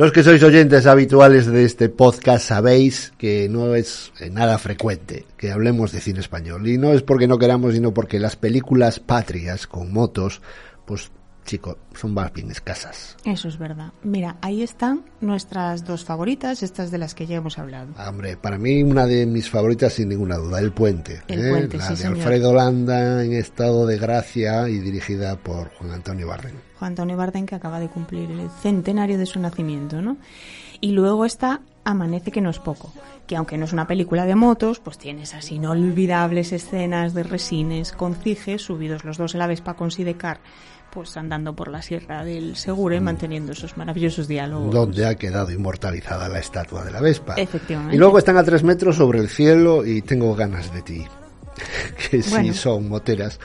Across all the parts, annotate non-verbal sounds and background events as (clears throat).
Los que sois oyentes habituales de este podcast sabéis que no es nada frecuente que hablemos de cine español. Y no es porque no queramos, sino porque las películas patrias con motos, pues chicos, son más bien escasas. Eso es verdad. Mira, ahí están nuestras dos favoritas, estas de las que ya hemos hablado. Ah, hombre, para mí una de mis favoritas sin ninguna duda, El Puente. El ¿eh? Puente, la sí, de señor. Alfredo Landa en estado de gracia y dirigida por Juan Antonio Barren. Juan Antonio Barden que acaba de cumplir el centenario de su nacimiento, ¿no? Y luego está Amanece que no es poco, que aunque no es una película de motos, pues tiene esas inolvidables escenas de resines con ciges, subidos los dos en la Vespa con Sidecar, pues andando por la sierra del Segure, manteniendo esos maravillosos diálogos. Donde ha quedado inmortalizada la estatua de la Vespa. Efectivamente. Y luego están a tres metros sobre el cielo y tengo ganas de ti. (laughs) que sí Bueno. son moteras,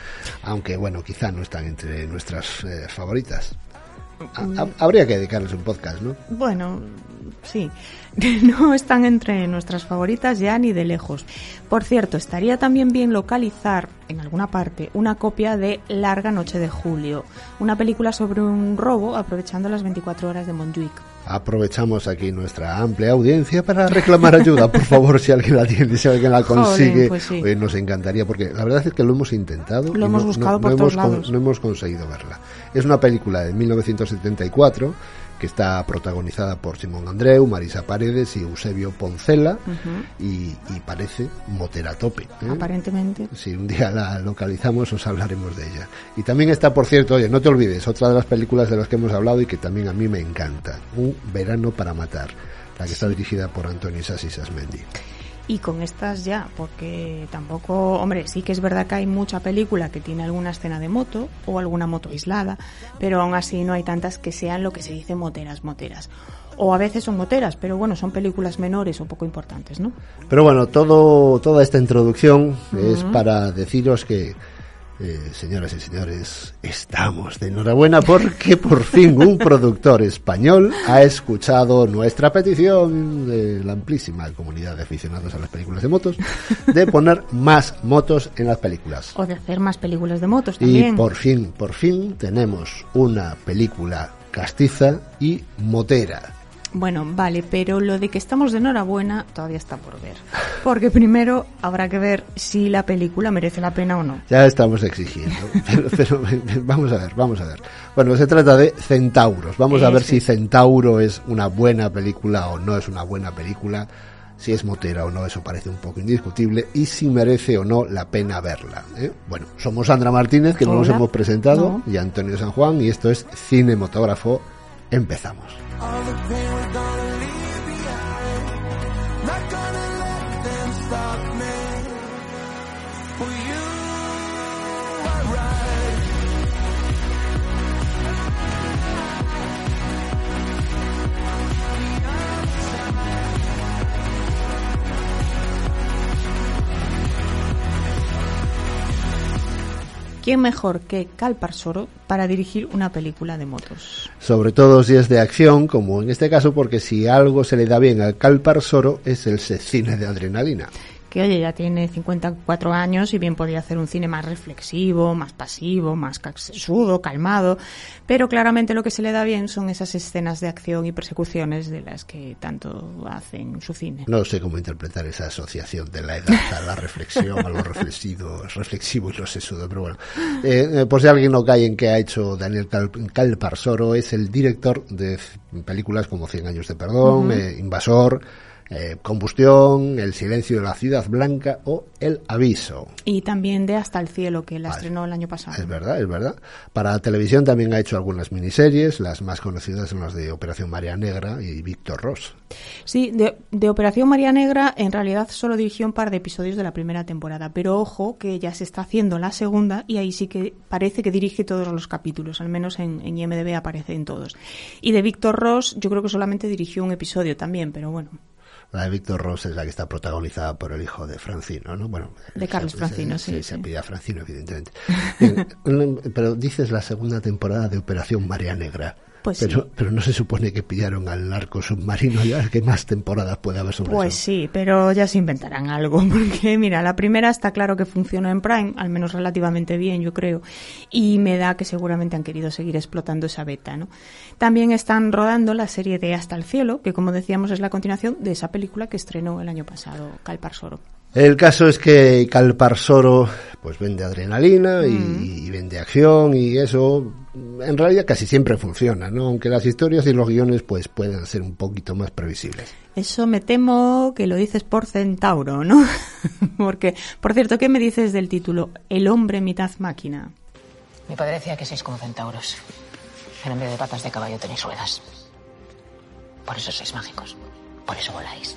aunque bueno, quizá no están entre nuestras eh, favoritas. Ha- habría que dedicarles un podcast, ¿no? Bueno, sí, (laughs) no están entre nuestras favoritas ya ni de lejos. Por cierto, estaría también bien localizar en alguna parte una copia de Larga Noche de Julio, una película sobre un robo aprovechando las 24 horas de Montjuic. Aprovechamos aquí nuestra amplia audiencia para reclamar ayuda, (laughs) por favor, si alguien la tiene, si alguien la consigue, Joder, pues sí. oye, nos encantaría, porque la verdad es que lo hemos intentado. Lo y hemos no- buscado no- por no todos hemos lados. no hemos conseguido verla. Es una película de 1974 que está protagonizada por Simón Andreu, Marisa Paredes y Eusebio Poncela y, y parece motera a tope. ¿eh? Aparentemente. Si un día la localizamos, os hablaremos de ella. Y también está, por cierto, oye, no te olvides, otra de las películas de las que hemos hablado y que también a mí me encanta, Un verano para matar, la que está dirigida por Antonio Sassi Sasmendi. Y con estas ya, porque tampoco, hombre, sí que es verdad que hay mucha película que tiene alguna escena de moto o alguna moto aislada, pero aún así no hay tantas que sean lo que se dice moteras, moteras. O a veces son moteras, pero bueno, son películas menores o poco importantes, ¿no? Pero bueno, todo, toda esta introducción es para deciros que, eh, señoras y señores, estamos de enhorabuena porque por fin un productor español ha escuchado nuestra petición de la amplísima comunidad de aficionados a las películas de motos de poner más motos en las películas. O de hacer más películas de motos Y también. por fin, por fin tenemos una película castiza y motera. Bueno, vale, pero lo de que estamos de enhorabuena todavía está por ver. (laughs) Porque primero habrá que ver si la película merece la pena o no. Ya estamos exigiendo. (laughs) Pero, pero, vamos a ver, vamos a ver. Bueno, se trata de Centauros. Vamos a ver si. Centauro es una buena película o no es una buena película. Si es motera o no, eso parece un poco indiscutible. Y si merece o no la pena verla. ¿eh? Bueno, somos Sandra Martínez, que no nos hemos presentado, No. y Antonio San Juan, y esto es Cinematógrafo. Empezamos. ¿Quién mejor que Cal Parsoro para dirigir una película de motos? Sobre todo si es de acción, como en este caso, porque si algo se le da bien al Calpar Soro es el cine de adrenalina. Que oye, ya tiene 54 años y bien podría hacer un cine más reflexivo, más pasivo, más sesudo, calmado, pero claramente lo que se le da bien son esas escenas de acción y persecuciones de las que tanto hace en su cine. No sé cómo interpretar esa asociación de la edad a la reflexión, a lo reflexivo, reflexivo y lo sesudo, pero bueno. Eh, eh, por si alguien no cae en que ha hecho Daniel Cal Calparsoro, es el director de películas como Cien años de perdón, eh, Invasor, eh, Combustión, El silencio de la ciudad blanca o El aviso. Y también de Hasta el cielo, que la Vale. estrenó el año pasado. Es verdad, es verdad. Para televisión también ha hecho algunas miniseries, las más conocidas son las de Operación María Negra y Víctor Ross. Sí, de, de Operación María Negra en realidad solo dirigió un par de episodios de la primera temporada, pero ojo que ya se está haciendo la segunda y ahí sí que parece que dirige todos los capítulos, al menos en, en IMDB aparece en todos. Y de Víctor Ross yo creo que solamente dirigió un episodio también, pero bueno. La de Víctor Ross es la que está protagonizada por el hijo de Francino, ¿no? Bueno, De Carlos se- Francino, se, sí, Se sí. pide a Francino, evidentemente. Bien, (laughs) un- pero dices la segunda temporada de Operación María Negra. Pues sí. pero, pero no se supone que pillaron al narco submarino ya, ¿qué más temporadas puede haber sobre Pues eso? sí, pero ya se inventarán algo, (laughs) porque mira, la primera está claro que funciona en Prime, al menos relativamente bien, yo creo, y me da que seguramente han querido seguir explotando esa beta, ¿no? También están rodando la serie de Hasta el cielo, que como decíamos es la continuación de esa película que estrenó el año pasado, Calparsoro. El caso es que Calparsoro pues vende adrenalina y, Mm. y vende acción y eso en realidad casi siempre funciona, ¿no? Aunque las historias y los guiones pues puedan ser un poquito más previsibles. Eso me temo que lo dices por Centauro, ¿no? (laughs) porque, por cierto, ¿qué me dices del título El hombre mitad máquina? Mi padre decía que sois como centauros. En en vez de patas de caballo tenéis ruedas. Por eso sois mágicos. Por eso voláis.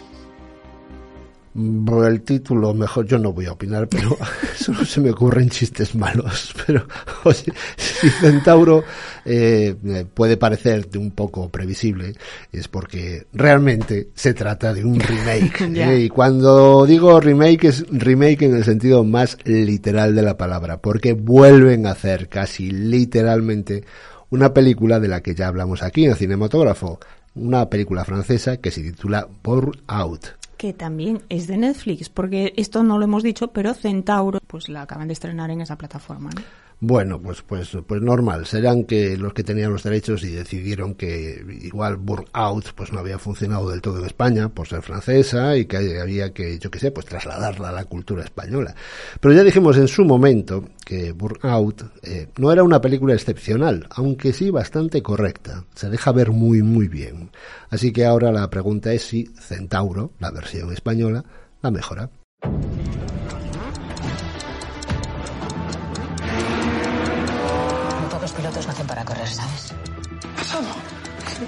Por el título, mejor yo no voy a opinar, pero (laughs) solo se me ocurren chistes malos. (laughs) Pero, oye, si Centauro eh, eh, puede parecer de un poco previsible, es porque realmente se trata de un (laughs) remake. ¿eh? Y cuando digo remake, es remake en el sentido más literal de la palabra, porque vuelven a hacer casi literalmente una película de la que ya hablamos aquí en Cinematógrafo. Una película francesa que se titula Burn Out. Que también es de Netflix, porque esto no lo hemos dicho, pero Centauro, pues la acaban de estrenar en esa plataforma. ¿no? Bueno, pues, pues, pues normal. Serán que los que tenían los derechos y decidieron que igual Burnout pues no había funcionado del todo en España por ser francesa y que había que, yo qué sé, pues trasladarla a la cultura española. Pero ya dijimos en su momento que Burnout eh, no era una película excepcional, aunque sí bastante correcta. Se deja ver muy, muy bien. Así que ahora la pregunta es si Centauro, la versión española, la mejora.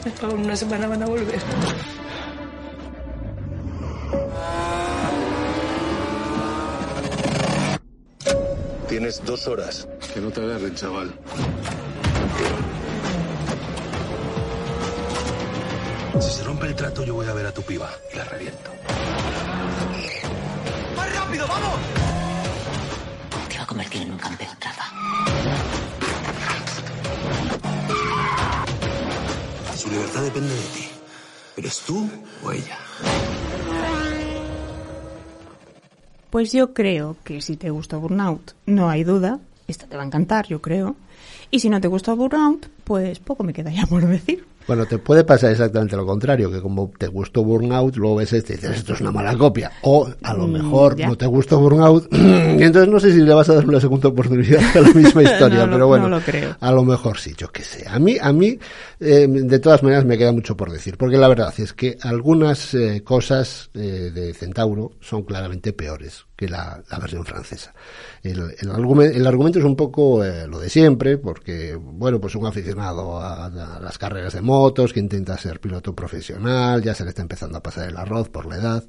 En una semana van a volver. Tienes dos horas. Que no te agarren, chaval. Si se rompe el trato, yo voy a ver a tu piba y la reviento. Libertad depende de ti. ¿Eres tú o ella? Pues yo creo que si te gusta Burnout, no hay duda, esta te va a encantar, yo creo. Y si no te gusta Burnout, pues poco me queda ya por decir. Bueno, te puede pasar exactamente lo contrario, que como te gustó Burnout, luego ves este y dices, esto es una mala copia. O a lo Mm, mejor no te gustó Burnout, (clears throat) y entonces no sé si le vas a dar una segunda oportunidad a la misma (laughs) historia, No pero bueno, no lo creo. a lo mejor sí, yo qué sé. A mí, a mí, eh, de todas maneras me queda mucho por decir, porque la verdad es que algunas eh, cosas eh, de Centauro son claramente peores que la, la versión francesa. El, el, argumen- el argumento es un poco eh, lo de siempre, porque, bueno, pues un aficionado a, a las carreras de motos que intenta ser piloto profesional, ya se le está empezando a pasar el arroz por la edad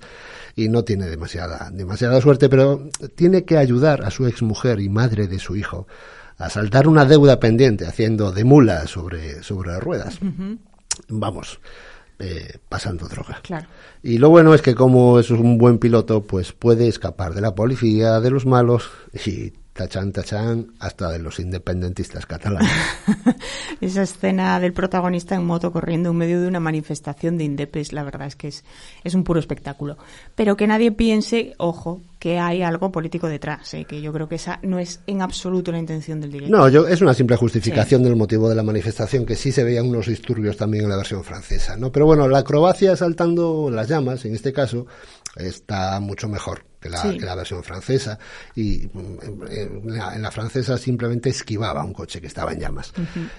y no tiene demasiada, demasiada suerte, pero tiene que ayudar a su exmujer y madre de su hijo a saltar una deuda pendiente haciendo de mula sobre, sobre ruedas. Vamos, eh, pasando droga. Claro. Y lo bueno es que como es un buen piloto, pues puede escapar de la policía, de los malos y tachán, tachán, hasta de los independentistas catalanes. (laughs) Esa escena del protagonista en moto corriendo en medio de una manifestación de indepes, la verdad es que es, es un puro espectáculo. Pero que nadie piense, ojo, que hay algo político detrás, ¿eh? que yo creo que esa no es en absoluto la intención del director. No, yo, es una simple justificación del motivo de la manifestación, que sí se veían unos disturbios también en la versión francesa, ¿no? Pero bueno, la acrobacia saltando las llamas, en este caso, está mucho mejor que la, Sí. que la versión francesa. Y mm, en la, en la francesa simplemente esquivaba un coche que estaba en llamas.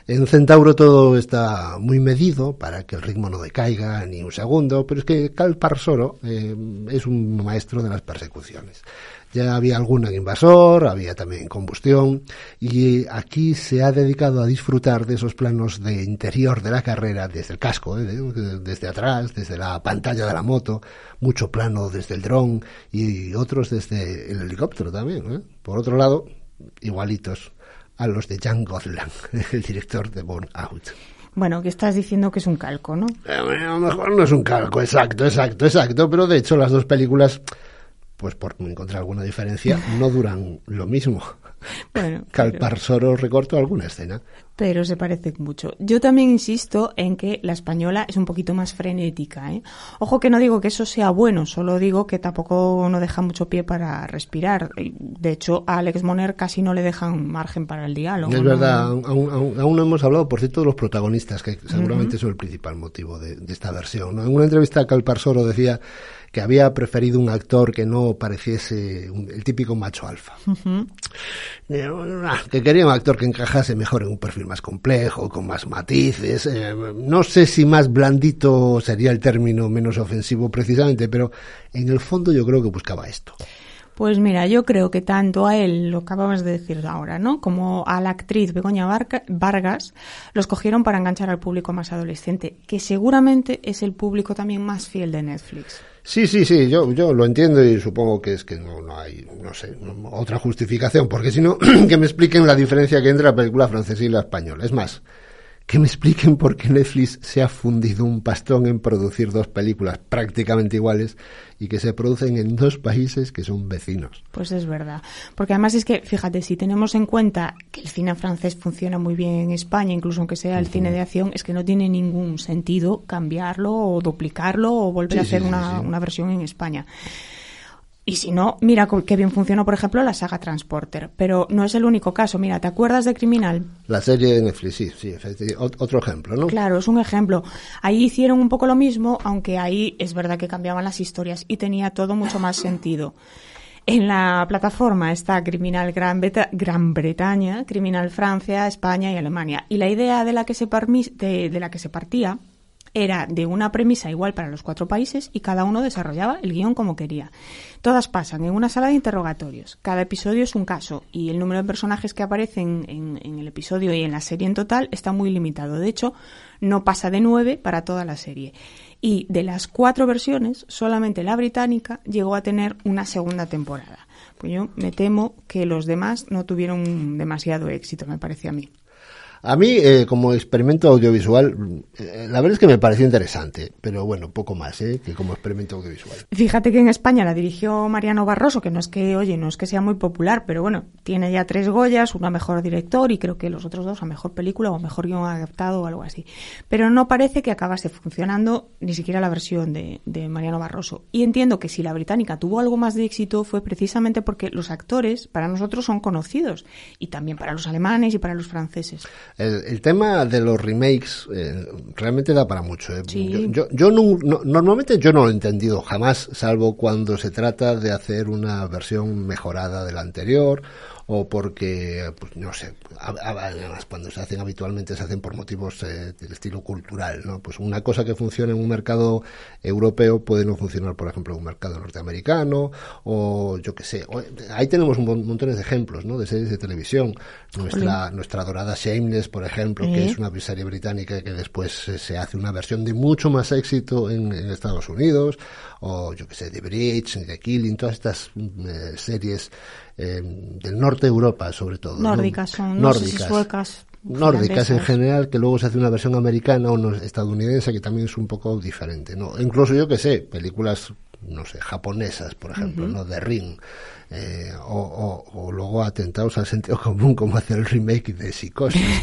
En Centauro todo está muy medido para que el ritmo no decaiga ni un segundo, pero es que Cal Parsoro eh, es un maestro de las persecuciones. Ya había alguna en Invasor, había también Combustión, y aquí se ha dedicado a disfrutar de esos planos de interior de la carrera, desde el casco, ¿eh? de- desde atrás, desde la pantalla de la moto, mucho plano desde el dron y otros desde el helicóptero también. ¿eh? Por otro lado, igualitos a los de Jan Gotland, (laughs) el director de Born Out. Bueno, que estás diciendo que es un calco, ¿no? Eh, A lo mejor no es un calco, exacto, exacto, exacto, pero de hecho las dos películas, pues por encontrar alguna diferencia, no duran lo mismo. (laughs) Bueno, Calpar solo recortó alguna escena. pero se parecen mucho. Yo también insisto en que la española es un poquito más frenética. ¿eh? Ojo que no digo que eso sea bueno, solo digo que tampoco no deja mucho pie para respirar. De hecho, a Alex Moner casi no le dejan margen para el diálogo. Es ¿no? verdad, aún, aún- aún no hemos hablado, por cierto, de los protagonistas, que seguramente son el principal motivo de, de esta versión. ¿no? En una entrevista, Calparsoro decía que había preferido un actor que no pareciese un- el típico macho alfa. Eh, ah, que quería un actor que encajase mejor en un perfil más complejo, con más matices. eh, no sé si más blandito sería el término menos ofensivo precisamente, pero en el fondo yo creo que buscaba esto. Pues mira, yo creo que tanto a él, lo acabamos de decir ahora, ¿no? Como a la actriz Begoña Varga- Vargas, los cogieron para enganchar al público más adolescente, que seguramente es el público también más fiel de Netflix. Sí, sí, sí, yo, yo lo entiendo y supongo que es que no, no hay, no sé, no- otra justificación, porque si no, (clears throat) que me expliquen la diferencia que entre la película francesa y la española. Es más, que me expliquen por qué Netflix se ha fundido un pastón en producir dos películas prácticamente iguales y que se producen en dos países que son vecinos. Pues es verdad. Porque además es que, fíjate, si tenemos en cuenta que el cine francés funciona muy bien en España, incluso aunque sea el cine de acción, es que no tiene ningún sentido cambiarlo o duplicarlo o volver Sí, a hacer sí, sí, una, sí. una versión en España. Y si no, mira qué bien funcionó, por ejemplo, la saga Transporter. Pero no es el único caso. Mira, ¿te acuerdas de Criminal? La serie de Netflix, sí, sí, otro ejemplo, ¿no? Claro, es un ejemplo. Ahí hicieron un poco lo mismo, aunque ahí es verdad que cambiaban las historias y tenía todo mucho más sentido. En la plataforma está Criminal Gran, Gran Bretaña, Criminal Francia, España y Alemania. Y la idea de la que se, de la que se partía era de una premisa igual para los cuatro países y cada uno desarrollaba el guion como quería. Todas pasan en una sala de interrogatorios. Cada episodio es un caso y el número de personajes que aparecen en, en el episodio y en la serie en total está muy limitado. De hecho, no pasa de nueve para toda la serie. Y de las cuatro versiones, solamente la británica llegó a tener una segunda temporada. Pues yo me temo que los demás no tuvieron demasiado éxito, me parece a mí. A mí, eh, como experimento audiovisual, eh, la verdad es que me pareció interesante, pero bueno, poco más, ¿eh? Que como experimento audiovisual. Fíjate que en España la dirigió Mariano Barroso, que no es que, oye, no es que sea muy popular, pero bueno, tiene ya tres Goyas, una mejor director y creo que los otros dos a mejor película o mejor guion adaptado o algo así. Pero no parece que acabase funcionando ni siquiera la versión de, de Mariano Barroso. Y entiendo que si la británica tuvo algo más de éxito fue precisamente porque los actores para nosotros son conocidos y también para los alemanes y para los franceses. El, el tema de los remakes eh, realmente da para mucho. ¿eh? Sí. Yo, yo, yo no- no- normalmente yo no lo he entendido jamás, salvo cuando se trata de hacer una versión mejorada de la anterior o porque, pues, no sé, además cuando se hacen habitualmente se hacen por motivos eh, del estilo cultural, ¿no? Pues una cosa que funciona en un mercado europeo puede no funcionar, por ejemplo, en un mercado norteamericano o yo qué sé. o- ahí tenemos un mon- montones de ejemplos, ¿no? De series de televisión. Nuestra, nuestra dorada Shameless, por ejemplo, que es una serie británica que después eh, se hace una versión de mucho más éxito en, en Estados Unidos, o yo que sé, The Bridge, The Killing, todas estas mm, eh, series eh, del norte de Europa, sobre todo. ¿no? Nórdicas son, no sé si suecas, Nórdicas en general, que luego se hace una versión americana o no- estadounidense que también es un poco diferente, ¿no? Incluso yo que sé, películas, no sé, japonesas, por ejemplo, ¿no? De Ring, eh, o, o- o luego atentados al sentido común, como hacer el remake de Psicosis. (laughs)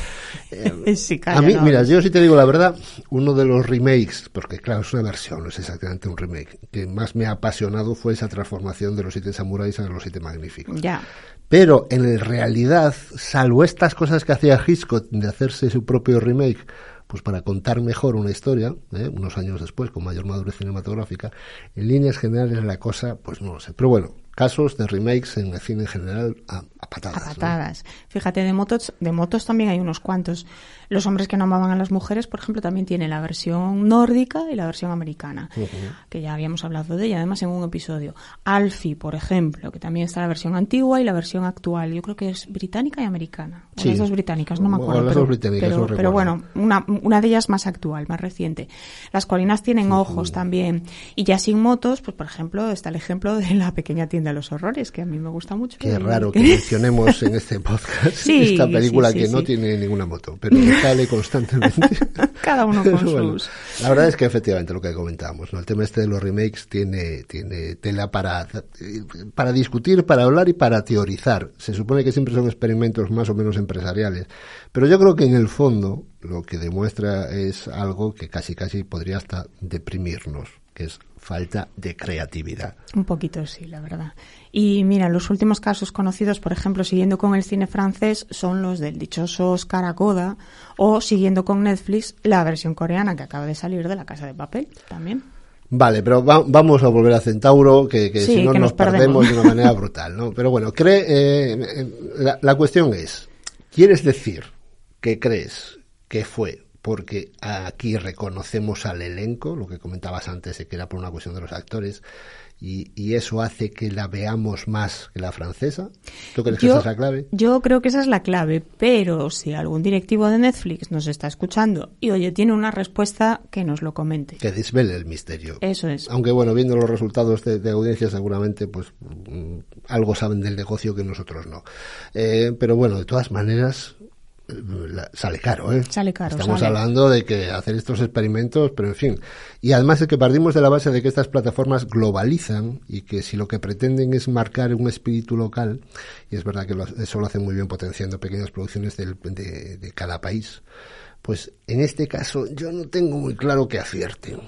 Eh, Sí, a mí, no. mira, yo sí te digo la verdad, uno de los remakes, porque claro, es una versión, no es exactamente un remake, que más me ha apasionado fue esa transformación de los siete samuráis a los siete magníficos. Ya. Pero en realidad, salvo estas cosas que hacía Hitchcock de hacerse su propio remake, pues para contar mejor una historia, ¿eh? unos años después, con mayor madurez cinematográfica, en líneas generales la cosa, pues no lo sé. Pero bueno, casos de remakes en el cine en general a, a patadas. A ¿no? patadas. Fíjate, de motos, de motos también hay unos cuantos. Los hombres que no amaban a las mujeres, por ejemplo, también tienen la versión nórdica y la versión americana, que ya habíamos hablado de ella, además en un episodio. Alfie, por ejemplo, que también está la versión antigua y la versión actual. Yo creo que es británica y americana. Sí. las dos británicas, no me acuerdo. las pero, dos británicas, pero, no pero bueno, una, una de ellas más actual, más reciente. Las colinas tienen ojos también. Y ya sin motos, pues por ejemplo, está el ejemplo de la pequeña tienda de los horrores, que a mí me gusta mucho. Qué Y- raro (laughs) que mencionemos en este podcast Sí, esta película sí, sí, que no tiene ninguna moto, pero que sale constantemente. (laughs) Cada uno con (laughs) bueno, sus... La verdad es que efectivamente lo que comentábamos, ¿no? El tema este de los remakes tiene, tiene tela para, para discutir, para hablar y para teorizar. Se supone que siempre son experimentos más o menos empresariales. Pero yo creo que en el fondo lo que demuestra es algo que casi casi podría hasta deprimirnos, que es falta de creatividad. Un poquito sí, la verdad. Y mira, los últimos casos conocidos, por ejemplo, siguiendo con el cine francés, son los del dichoso Oscar o siguiendo con Netflix, la versión coreana que acaba de salir de La Casa de Papel también. Vale, pero va- vamos a volver a Centauro, que, que Sí, si no nos, nos perdemos. perdemos de una manera brutal, ¿no? Pero bueno, cree, eh, la, la cuestión es, ¿quieres decir que crees que fue porque aquí reconocemos al elenco, lo que comentabas antes de que era por una cuestión de los actores, y, y eso hace que la veamos más que la francesa? ¿Tú crees que esa es la clave? yo creo que esa es la clave, pero si algún directivo de Netflix nos está escuchando y oye, tiene una respuesta, que nos lo comente. Que desvele el misterio. Eso es. Aunque bueno, viendo los resultados de, de audiencia seguramente pues mm, algo saben del negocio que nosotros no. Eh, pero bueno, de todas maneras sale caro, ¿eh? Sale caro, Estamos sale. hablando de que hacer estos experimentos, pero en fin. Y además es que partimos de la base de que estas plataformas globalizan y que si lo que pretenden es marcar un espíritu local, y es verdad que lo- eso lo hacen muy bien potenciando pequeñas producciones del- de, de cada país, pues en este caso yo no tengo muy claro que acierten.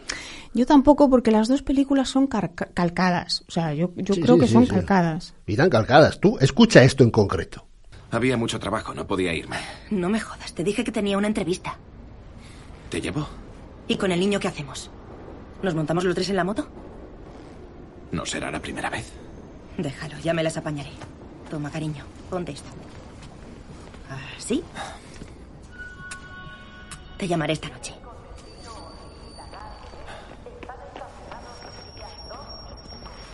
Yo tampoco, porque las dos películas son calcadas. O sea, yo, yo Sí, creo sí, que sí, son calcadas. Y tan calcadas. Tú, escucha esto en concreto. Había mucho trabajo, no podía irme. No me jodas, te dije que tenía una entrevista. ¿Te llevo? ¿Y con el niño qué hacemos? ¿Nos montamos los tres en la moto? No será la primera vez. Déjalo, ya me las apañaré. Toma, cariño, ponte esto. ¿Sí? Te llamaré esta noche.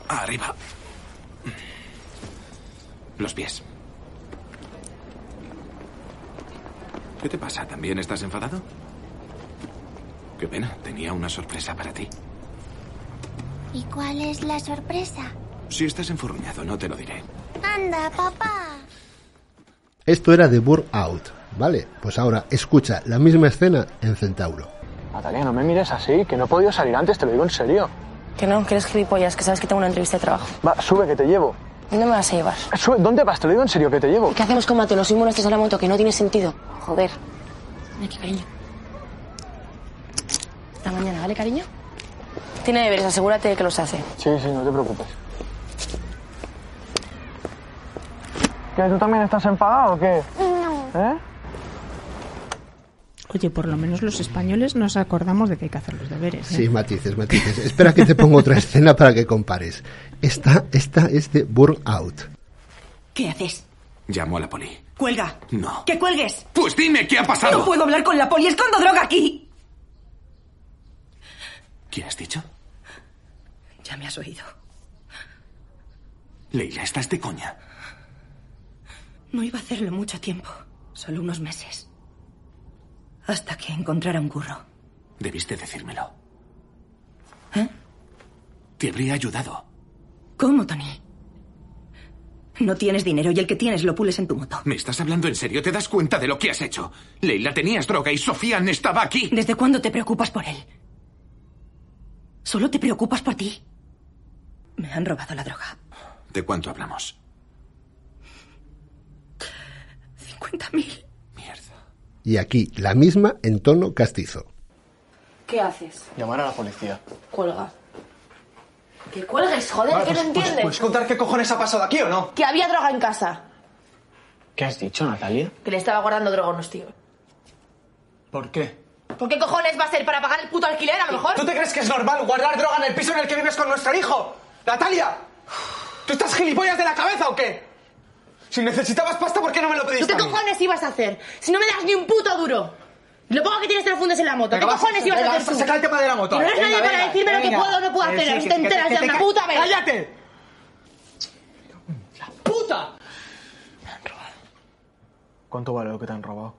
Arriba. Los pies. ¿Qué te pasa? ¿También estás enfadado? Qué pena, tenía una sorpresa para ti. ¿Y cuál es la sorpresa? Si estás enfurruñado, no te lo diré. Anda, papá. Esto era de Burn Out, ¿vale? Pues ahora escucha la misma escena en Centauro. Natalia, no me mires así, que no he podido salir antes, te lo digo en serio. Que no, que eres gilipollas, que sabes que tengo una entrevista de trabajo. Va, sube, que te llevo. ¿Dónde me vas a llevar? Sube, ¿dónde vas? Te lo digo en serio, que te llevo. ¿Qué hacemos con Mateo? Nos subimos los tres a la moto, que no tiene sentido. Joder. Ven aquí, cariño. Hasta mañana, ¿vale, cariño? Tiene deberes, asegúrate de que los hace. Sí, sí, no te preocupes. ¿Que tú también estás enfadado o qué? ¿Eh? Oye, por lo menos los españoles nos acordamos de que hay que hacer los deberes. ¿eh? Sí, matices, matices. Espera que te pongo otra (laughs) escena para que compares. Esta, esta es de Burn Out. ¿Qué haces? Llamo a la poli. ¡Cuelga! No. ¡Que cuelgues! Pues dime qué ha pasado. ¡No puedo hablar con la poli! ¡Escondo droga aquí! ¿Qué has dicho? Ya me has oído. Leila, estás de coña. No iba a hacerlo mucho tiempo. Solo unos meses. Hasta que encontrara un curro. Debiste decírmelo. ¿Eh? Te habría ayudado. ¿Cómo, Tony? No tienes dinero y el que tienes lo pules en tu moto. ¿Me estás hablando en serio? ¿Te das cuenta de lo que has hecho? Leila, tenías droga y Sofian estaba aquí. ¿Desde cuándo te preocupas por él? Solo te preocupas por ti. Me han robado la droga. ¿De cuánto hablamos? 50.000. Y aquí la misma en tono castizo. ¿Qué haces? Llamar a la policía. Cuelga. Que cuelgues, joder, Vale, que pues- no pues- entiendes. ¿Puedes contar qué cojones ha pasado aquí o no? Que había droga en casa. ¿Qué has dicho, Natalia? Que le estaba guardando droga a unos tíos. ¿Por qué? ¿Por qué cojones va a ser? ¿Para pagar el puto alquiler, a lo mejor? ¿Tú te crees que es normal guardar droga en el piso en el que vives con nuestro hijo? ¡Natalia! ¿Tú estás gilipollas de la cabeza o qué? Si necesitabas pasta, ¿por qué no me lo ¿Tú pediste qué a mí? cojones ibas a hacer? Si no me das ni un puto duro. Lo pongo que tienes tres fundes en la moto. ¿Qué cojones ibas a hacer tú? saca el tema de la moto. Y no eres Venga, nadie para venga, decirme lo que venga. puedo o no puedo Eh, hacer. sí, A si te enteras te una puta vez. ¡Cállate! ¡La puta! ¿Cuánto vale lo que te han robado?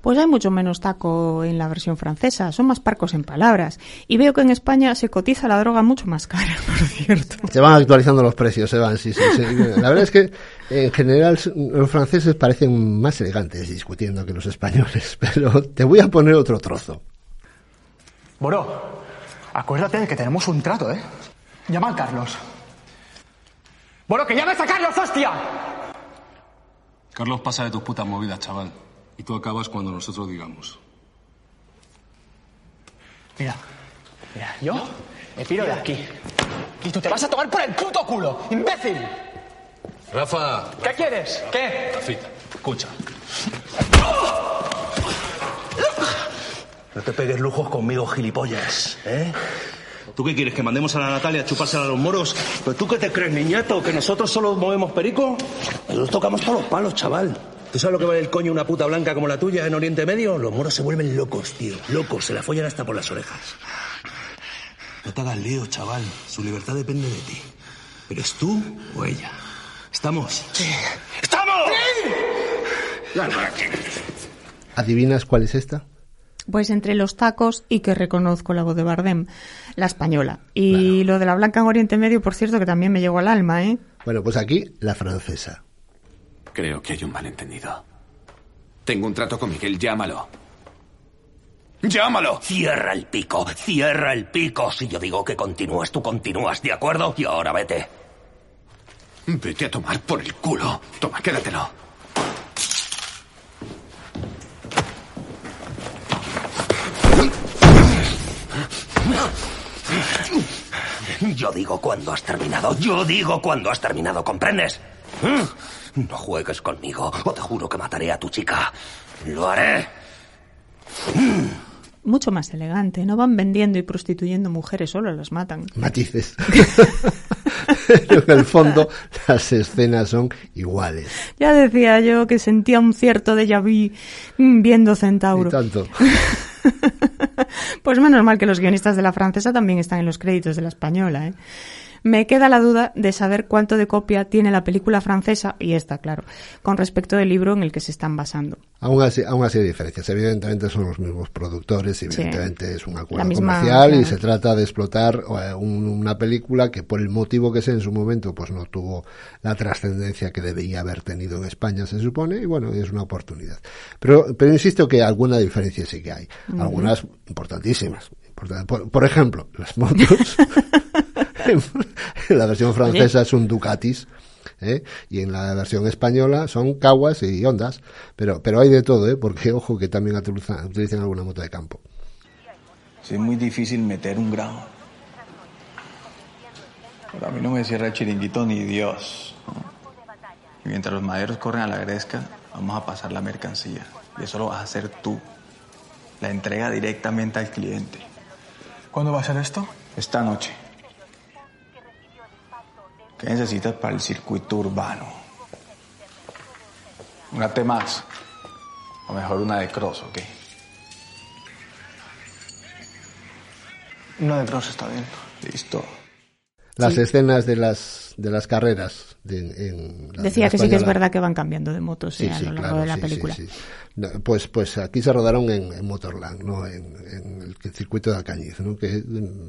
Pues hay mucho menos taco en la versión francesa, son más parcos en palabras. Y veo que en España se cotiza la droga mucho más cara, (laughs) por cierto. Se van actualizando los precios, se van, sí, sí, sí. La verdad es que en general los franceses parecen más elegantes discutiendo que los españoles, (laughs) pero te voy a poner otro trozo. Bro, acuérdate de que tenemos un trato, ¿eh? Llama al Carlos. Bro, que llames a Carlos, hostia. Carlos pasa de tus putas movidas, chaval. Y tú acabas cuando nosotros digamos. Mira, mira, yo me piro de aquí. Y tú te vas a tomar por el puto culo, imbécil. Rafa. ¿Qué quieres? ¿Qué? Rafita, escucha. No te pegues lujos conmigo, gilipollas, ¿eh? ¿Tú qué quieres? ¿Que mandemos a la Natalia a chupársela a los moros? ¿Pero tú qué te crees, niñato? ¿Que nosotros solo movemos perico? Nosotros tocamos todos los palos, chaval. ¿Tú sabes lo que vale el coño una puta blanca como la tuya en Oriente Medio? Los moros se vuelven locos, tío. Locos, se la follan hasta por las orejas. No te hagas lío, chaval. Su libertad depende de ti. ¿Eres tú o ella? ¿Estamos? Sí. ¡Estamos! ¿Adivinas cuál es esta? Pues entre los tacos y que reconozco la voz de Bardem, la española. Y lo de la blanca en Oriente Medio, por cierto, que también me llegó al alma, ¿eh? Bueno, pues aquí la francesa. Creo que hay un malentendido. Tengo un trato con Miguel, llámalo. ¡Llámalo! Cierra el pico, cierra el pico. Si yo digo que continúas, tú continúas, ¿de acuerdo? Y ahora vete. Vete a tomar por el culo. Toma, quédatelo. Yo digo cuando has terminado. Yo digo cuando has terminado, ¿comprendes? No juegues conmigo o te juro que mataré a tu chica. Lo haré. Mucho más elegante. No van vendiendo y prostituyendo mujeres, solo las matan. Matices. (laughs) Pero (laughs) en el fondo las escenas son iguales. Ya decía yo que sentía un cierto déjà vu viendo Centauro. Y tanto. (laughs) Pues menos mal que los guionistas de la francesa también están en los créditos de la española, ¿eh? Me queda la duda de saber cuánto de copia tiene la película francesa, y esta, claro, con respecto del libro en el que se están basando. Aún así, aún así hay diferencias. Evidentemente son los mismos productores, Sí. evidentemente es un acuerdo misma- comercial y se trata de explotar eh, un- una película que por el motivo que sea en su momento pues no tuvo la trascendencia que debía haber tenido en España, se supone, y bueno, es una oportunidad. Pero, pero insisto que alguna diferencia sí que hay. Algunas importantísimas. Importan- Por, por ejemplo, las motos. (laughs) en (laughs) la versión francesa es un Ducatis. ¿eh? Y en la versión española son Caguas y Ondas. Pero, pero hay de todo, ¿eh? porque ojo que también utilizan, utilizan alguna moto de campo. Sí, es muy difícil meter un gramo. Pero a mí no me cierra el chiringuito ni Dios. ¿no? Y mientras los maderos corren a la gresca, vamos a pasar la mercancía. Y eso lo vas a hacer tú. La entrega directamente al cliente. ¿Cuándo va a ser esto? Esta noche. ¿Qué necesitas para el circuito urbano? Una T-Max. O mejor una de Cross, ¿ok? Una de Cross está bien. Listo. Las Sí. escenas de las, de las carreras de, en la- Decía que sí que es verdad que van cambiando de motos eh, a lo largo de la sí, película. sí, sí. No, Pues, pues aquí se rodaron en, en Motorland, ¿no? En, en el circuito de Alcañiz, ¿no? Que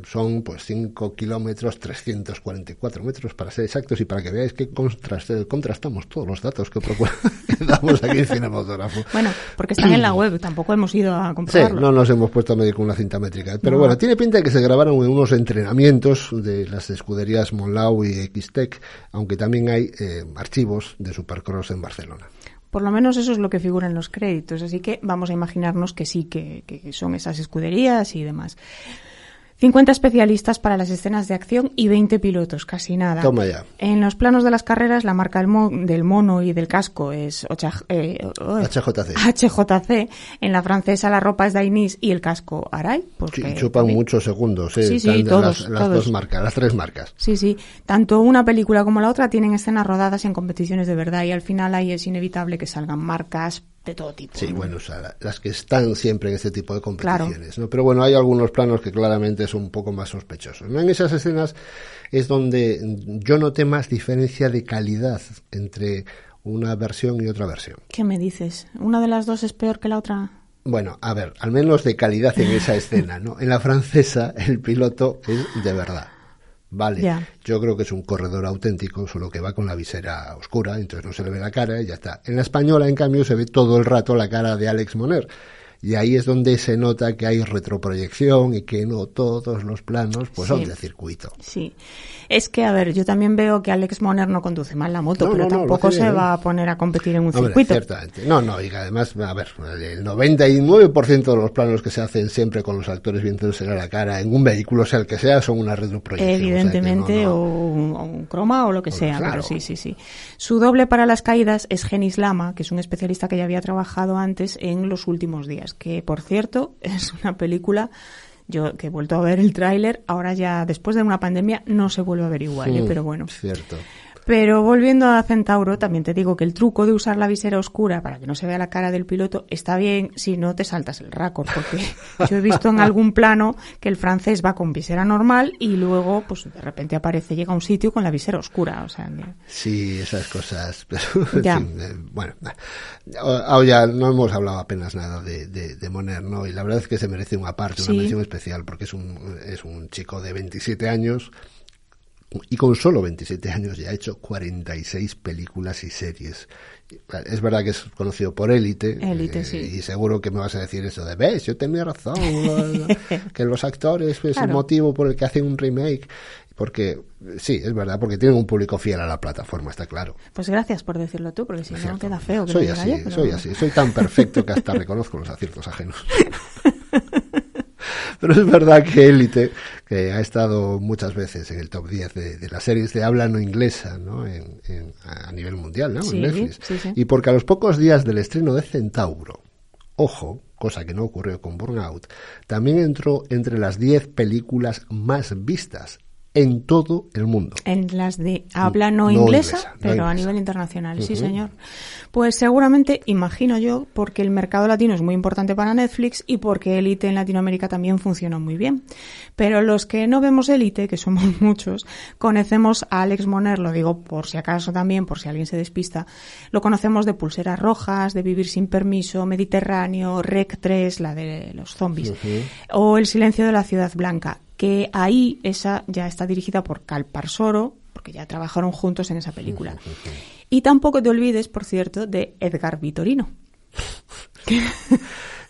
son pues 5 kilómetros, 344 metros para ser exactos y para que veáis que contrast- contrastamos todos los datos que (laughs) damos aquí en Cinematógrafo. Bueno, porque están en la web, tampoco hemos ido a Sí, comprobarlo. no nos hemos puesto a medir con una cinta métrica. Pero No. bueno, tiene pinta de que se grabaron en unos entrenamientos de las escuderías Monlau y Xtec, aunque también hay eh, archivos de Supercross en Barcelona. Por lo menos eso es lo que figura en los créditos, así que vamos a imaginarnos que sí, que, que son esas escuderías y demás. 50 especialistas para las escenas de acción y 20 pilotos, casi nada. Toma ya. En los planos de las carreras, la marca del, mo- del mono y del casco es eh, oh, HJC. HJC. En la francesa la ropa es Dainis y el casco Arai. Pues Sí, que chupan muchos segundos, eh, Sí, sí, todos, las, las todos. dos marcas, las tres marcas. Sí, sí. Tanto una película como la otra tienen escenas rodadas en competiciones de verdad y al final ahí es inevitable que salgan marcas de todo tipo. Sí, ¿no? bueno, o sea, la- las que están siempre en este tipo de Claro. competiciones, ¿no? Pero bueno, hay algunos planos que claramente son un poco más sospechosos. ¿no? En esas escenas es donde yo noté más diferencia de calidad entre una versión y otra versión. ¿Qué me dices? ¿Una de las dos es peor que la otra? Bueno, a ver, al menos de calidad en esa (laughs) escena, ¿no? En la francesa, el piloto es de verdad. Vale, yo creo que es un corredor auténtico, solo que va con la visera oscura, entonces no se le ve la cara y ya está. En la española, en cambio, se ve todo el rato la cara de Alex Moner. Y ahí es donde se nota que hay retroproyección y que no todos los planos pues son de circuito. Sí. Es que, a ver, yo también veo que Alex Moner no conduce mal la moto, No, pero no, tampoco se bien, va a poner a competir en un circuito. ciertamente. No, no, y además, a ver, el 99% de los planos que se hacen siempre con los actores viéndose la cara en un vehículo, sea el que sea, son una retroproyección. o sea que Evidentemente, un, o un croma o lo que sea, claro. pero sí, sí, sí. Su doble para las caídas es Genis Lama, que es un especialista que ya había trabajado antes en Los Últimos Días, que por cierto (laughs) es una película, yo que he vuelto a ver el tráiler, ahora ya después de una pandemia no se vuelve a ver igual, ¿eh? Pero bueno. Cierto. Pero volviendo a Centauro, también te digo que el truco de usar la visera oscura para que no se vea la cara del piloto está bien si no te saltas el récord, porque (laughs) yo he visto en algún plano que el francés va con visera normal y luego, pues de repente aparece, llega a un sitio con la visera oscura, o sea, que- Sí, esas cosas. (laughs) Pero, en Ya. fin, eh, bueno, ahora ya no hemos hablado apenas nada de, de, de Moner, ¿no? Y la verdad es que se merece una parte, una Sí. mención especial, porque es un, es un chico de 27 años y con solo 27 años ya ha hecho 46 películas y series. Es verdad que es conocido por Élite. Élite, eh, sí. Y seguro que me vas a decir eso de, ves, yo tenía razón, (laughs) que los actores es Claro. el motivo por el que hacen un remake. Porque, sí, es verdad, porque tienen un público fiel a la plataforma, está claro. pues gracias por decirlo tú, porque si no queda feo que soy así, yo, pero soy así, soy tan perfecto que hasta reconozco los aciertos ajenos. (laughs) (laughs) Pero es verdad que Élite, que ha estado muchas veces en el top 10 de, de las series de habla no inglesa, ¿no? En, en- a nivel mundial, ¿no? Sí, en Netflix. sí, sí. Y porque a los pocos días del estreno de Centauro, ojo, cosa que no ocurrió con Burnout, también entró entre las 10 películas más vistas en todo el mundo. En las de habla no, No inglesa, inglesa, no pero a nivel internacional, sí señor. Pues seguramente, imagino yo, porque el mercado latino es muy importante para Netflix y porque Elite en Latinoamérica también funcionó muy bien. Pero los que no vemos Elite, que somos (laughs) muchos, conocemos a Alex Moner, lo digo por si acaso también, por si alguien se despista, lo conocemos de Pulseras Rojas, de Vivir sin Permiso, Mediterráneo, Rec 3, la de los zombies, o El silencio de la ciudad blanca, que ahí esa ya está dirigida por Cal Parsoro, porque ya trabajaron juntos en esa película. Y tampoco te olvides, por cierto, de Edgar Vitorino. (laughs)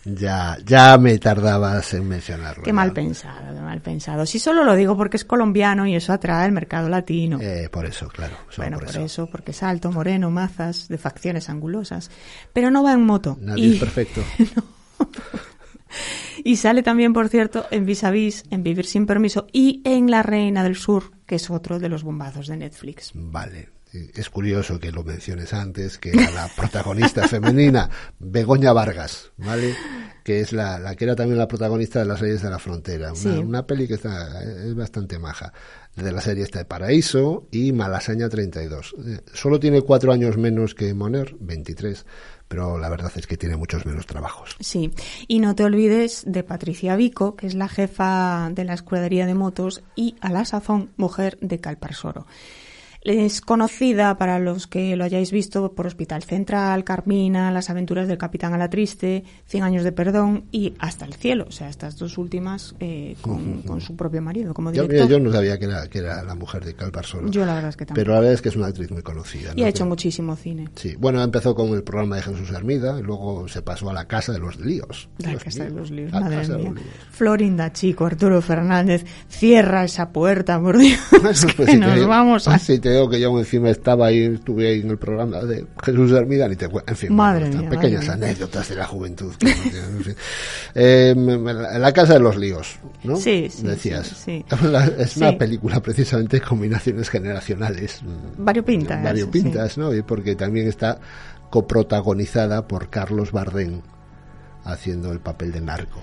Ya, ya me tardabas en mencionarlo. Qué ya. mal pensado, qué mal pensado. Si solo lo digo porque es colombiano y eso atrae al mercado latino. Eh, por eso, claro. bueno, por por eso. eso. porque es alto, moreno, mazas, de facciones angulosas. Pero no va en moto. Nadie y, es perfecto. (laughs) y sale también, por cierto, en Vis a Vis, en Vivir sin Permiso y en La Reina del Sur, que es otro de los bombazos de Netflix. Vale. Es curioso que lo menciones antes, que la protagonista (laughs) femenina, Begoña Vargas, ¿vale? Que es la, la que era también la protagonista de las leyes de la frontera. Una, Sí. una peli que está, es bastante maja. De la serie está de Paraíso y Malasaña 32. Eh, Solo tiene cuatro años menos que Moner, 23, pero la verdad es que tiene muchos menos trabajos. Sí, y no te olvides de Patricia Vico, que es la jefa de la escudería de motos y a la sazón mujer de Calparsoro. Es conocida para los que lo hayáis visto por Hospital Central, Carmina, Las aventuras del Capitán a la Triste, Cien años de perdón y Hasta el cielo, o sea, estas dos últimas eh, con, con su propio marido como Yo, director. mira, yo no sabía que era, que era la mujer de Calparsoro. Yo la verdad es que tampoco. Pero la verdad es que es una actriz muy conocida. Y ¿no? ha hecho muchísimo cine. Sí, bueno, empezó con el programa de Jesús Hermida y luego se pasó a la Casa de los Líos. La casa de los líos, La madre mía. Líos. Florinda Chico, Arturo Fernández, cierra esa puerta, por Dios, (laughs) (laughs) Pues que si nos te, vamos a... (laughs) Si te que yo encima estaba ahí, estuve ahí en el programa de Jesús Hermida, ni te. En fin, Madre bueno, mía, pequeñas madre mía. anécdotas de la juventud. que no tienen, en fin. Eh, la Casa de los Líos, ¿no? Sí, sí, Decías. sí, sí. La- es una película precisamente de combinaciones generacionales. Variopintas, Variopintas, ¿no? Y porque también está coprotagonizada por Carlos Bardem haciendo el papel de narco.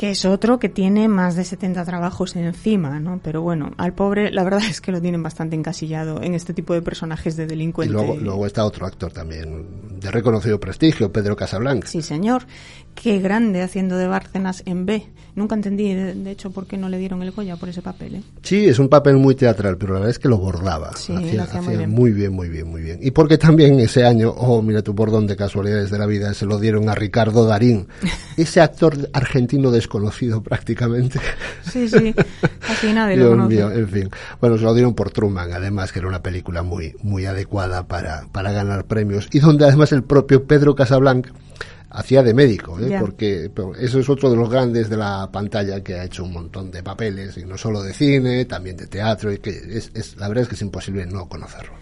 Que es otro que tiene más de 70 trabajos encima, ¿no? Pero bueno, al pobre la verdad es que lo tienen bastante encasillado en este tipo de personajes de Y delincuente. luego, luego está otro actor también de reconocido prestigio, Pedro Casablanca. Sí, señor, Qué grande haciendo de Bárcenas en B. Nunca entendí, de, de hecho, por qué no le dieron el Goya por ese papel. ¿eh? Sí, es un papel muy teatral, pero la verdad es que lo bordaba. Sí, hacía, lo hacía muy bien. muy bien, muy bien, muy bien. Y porque también ese año, oh, mira tu bordón de casualidades de la vida, se lo dieron a Ricardo Darín, (laughs) ese actor argentino desconocido prácticamente. Sí, sí, casi (laughs) nadie lo Dios conoce. mío, en fin. Bueno, se lo dieron por Truman, además, que era una película muy, muy adecuada para, para ganar premios. Y donde además el propio Pedro Casablanca hacía de médico, ¿eh? Porque eso es otro de los grandes de la pantalla que ha hecho un montón de papeles, y no solo de cine, también de teatro, y que es, es la verdad es que es imposible no conocerlo.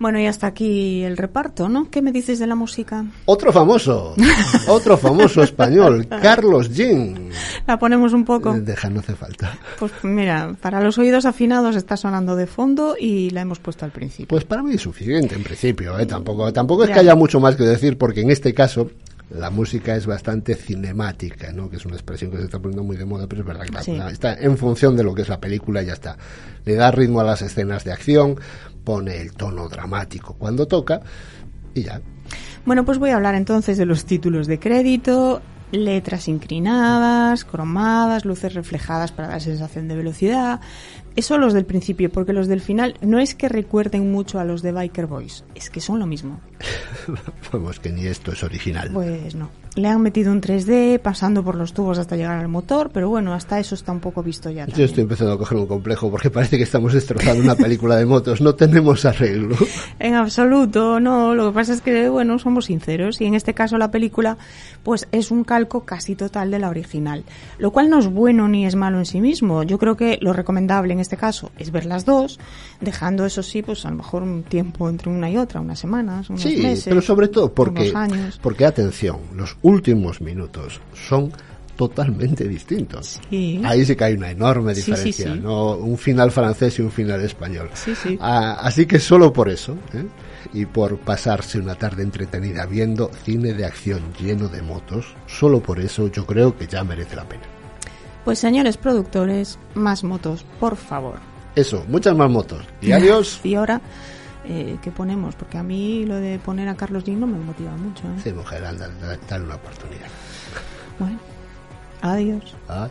Bueno, y hasta aquí el reparto, ¿no? ¿Qué me dices de la música? Otro famoso, (laughs) otro famoso español, Carlos Jean. La ponemos un poco. Deja, no hace falta. Pues mira, para los oídos afinados está sonando de fondo y la hemos puesto al principio. Pues para mí es suficiente en principio, ¿eh? tampoco, tampoco es Ya. que haya mucho más que decir, porque en este caso la música es bastante cinemática, ¿no? que es una expresión que se está poniendo muy de moda, pero es verdad que la- Sí. la- está en función de lo que es la película y ya está. Le da ritmo a las escenas de acción, pone el tono dramático cuando toca y ya. Bueno, pues voy a hablar entonces de los títulos de crédito, letras inclinadas, cromadas, luces reflejadas para la sensación de velocidad. Eso los del principio, porque los del final no es que recuerden mucho a los de Biker Boys, es que son lo mismo. (laughs) Vamos, que ni esto es original. Pues no. Le han metido un 3D pasando por los tubos hasta llegar al motor, pero bueno, hasta eso está un poco visto ya. Yo también. estoy empezando a coger un complejo porque parece que estamos destrozando una película de motos. No tenemos arreglo. (laughs) En absoluto, no. Lo que pasa es que, bueno, somos sinceros y en este caso la película, pues es un calco casi total de la original. Lo cual no es bueno ni es malo en sí mismo. Yo creo que lo recomendable en este caso es ver las dos, dejando eso sí, pues a lo mejor un tiempo entre una y otra, unas semanas, unos Sí, meses. pero sobre todo porque, años. porque atención, los últimos minutos son totalmente distintos. Sí. Ahí sí que hay una enorme sí, diferencia, sí. ¿no? Un final francés y un final español. Ah, así que solo por eso, ¿eh? y por pasarse una tarde entretenida viendo cine de acción lleno de motos, solo por eso yo creo que ya merece la pena. Pues señores productores, más motos, por favor. Eso, muchas más motos. Y (laughs) adiós. Y ahora, eh, ¿qué ponemos? Porque a mí lo de poner a Carlos Jean no me motiva mucho. ¿eh? Sí, mujer, anda, dale una oportunidad. Bueno, adiós. Adiós.